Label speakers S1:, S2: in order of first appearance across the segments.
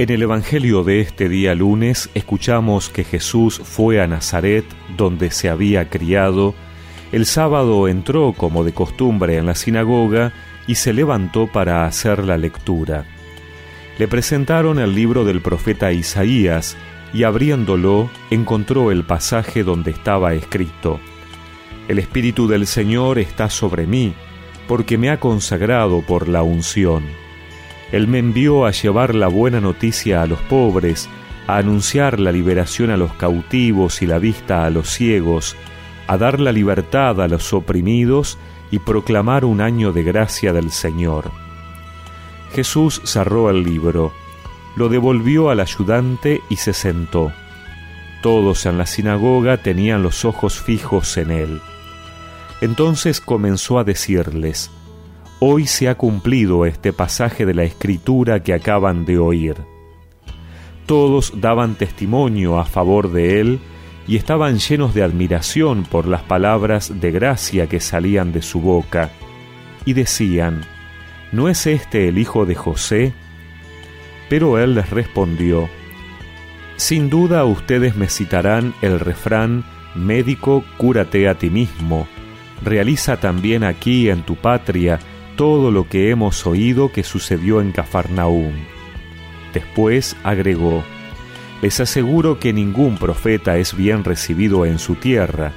S1: En el Evangelio de este día lunes escuchamos que Jesús fue a Nazaret, donde se había criado, el sábado entró como de costumbre en la sinagoga y se levantó para hacer la lectura. Le presentaron el libro del profeta Isaías y abriéndolo encontró el pasaje donde estaba escrito, El Espíritu del Señor está sobre mí, porque me ha consagrado por la unción él me envió a llevar la buena noticia a los pobres, a anunciar la liberación a los cautivos y la vista a los ciegos, a dar la libertad a los oprimidos y proclamar un año de gracia del Señor. Jesús cerró el libro, lo devolvió al ayudante y se sentó. Todos en la sinagoga tenían los ojos fijos en él. Entonces comenzó a decirles, Hoy se ha cumplido este pasaje de la escritura que acaban de oír. Todos daban testimonio a favor de él y estaban llenos de admiración por las palabras de gracia que salían de su boca, y decían, ¿no es este el hijo de José? Pero él les respondió, Sin duda ustedes me citarán el refrán, Médico, cúrate a ti mismo, realiza también aquí en tu patria todo lo que hemos oído que sucedió en Cafarnaúm. Después agregó, Les aseguro que ningún profeta es bien recibido en su tierra.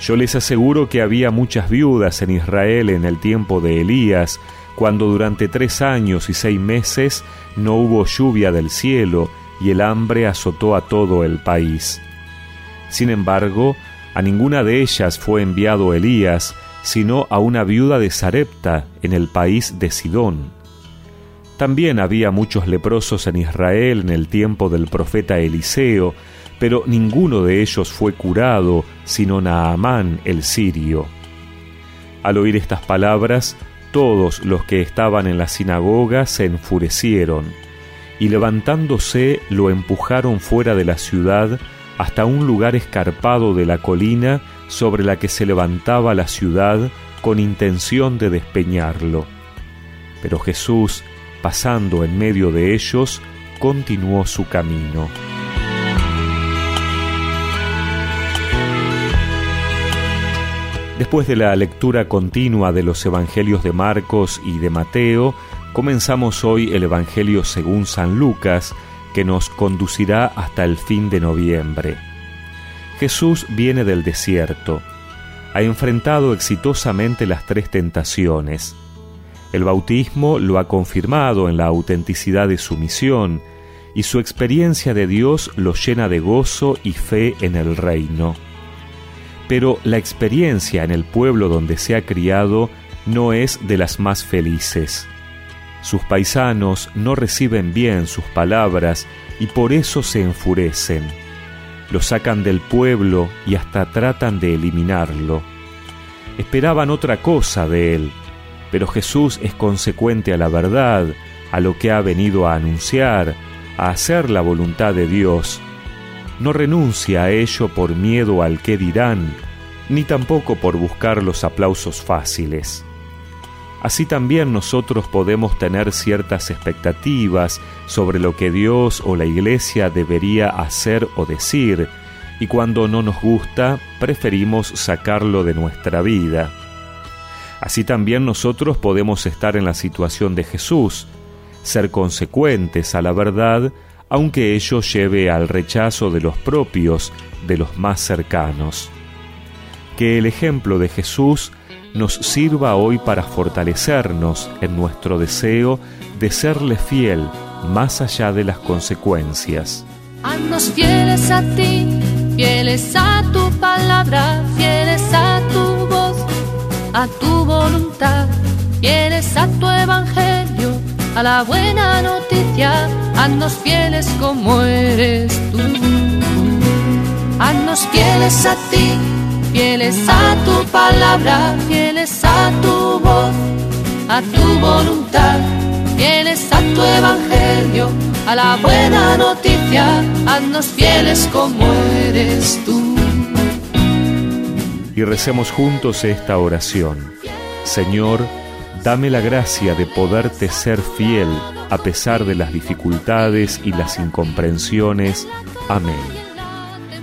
S1: Yo les aseguro que había muchas viudas en Israel en el tiempo de Elías, cuando durante tres años y seis meses no hubo lluvia del cielo y el hambre azotó a todo el país. Sin embargo, a ninguna de ellas fue enviado Elías, sino a una viuda de Sarepta en el país de Sidón. También había muchos leprosos en Israel en el tiempo del profeta Eliseo, pero ninguno de ellos fue curado, sino Naamán el sirio. Al oír estas palabras, todos los que estaban en la sinagoga se enfurecieron, y levantándose lo empujaron fuera de la ciudad hasta un lugar escarpado de la colina sobre la que se levantaba la ciudad con intención de despeñarlo. Pero Jesús, pasando en medio de ellos, continuó su camino. Después de la lectura continua de los Evangelios de Marcos y de Mateo, comenzamos hoy el Evangelio según San Lucas, que nos conducirá hasta el fin de noviembre. Jesús viene del desierto. Ha enfrentado exitosamente las tres tentaciones. El bautismo lo ha confirmado en la autenticidad de su misión y su experiencia de Dios lo llena de gozo y fe en el reino. Pero la experiencia en el pueblo donde se ha criado no es de las más felices. Sus paisanos no reciben bien sus palabras y por eso se enfurecen lo sacan del pueblo y hasta tratan de eliminarlo. Esperaban otra cosa de él, pero Jesús es consecuente a la verdad, a lo que ha venido a anunciar, a hacer la voluntad de Dios. No renuncia a ello por miedo al que dirán, ni tampoco por buscar los aplausos fáciles. Así también nosotros podemos tener ciertas expectativas sobre lo que Dios o la Iglesia debería hacer o decir, y cuando no nos gusta, preferimos sacarlo de nuestra vida. Así también nosotros podemos estar en la situación de Jesús, ser consecuentes a la verdad, aunque ello lleve al rechazo de los propios, de los más cercanos. Que el ejemplo de Jesús nos sirva hoy para fortalecernos en nuestro deseo de serle fiel más allá de las consecuencias.
S2: Haznos fieles a ti, fieles a tu palabra, fieles a tu voz, a tu voluntad, fieles a tu evangelio, a la buena noticia, haznos fieles como eres tú. Haznos fieles a ti fieles a tu palabra, fieles a tu voz, a tu voluntad, fieles a tu evangelio, a la buena noticia, haznos fieles como eres tú.
S1: Y recemos juntos esta oración. Señor, Dame la gracia de poderte ser fiel a pesar de las dificultades y las incomprensiones. Amén.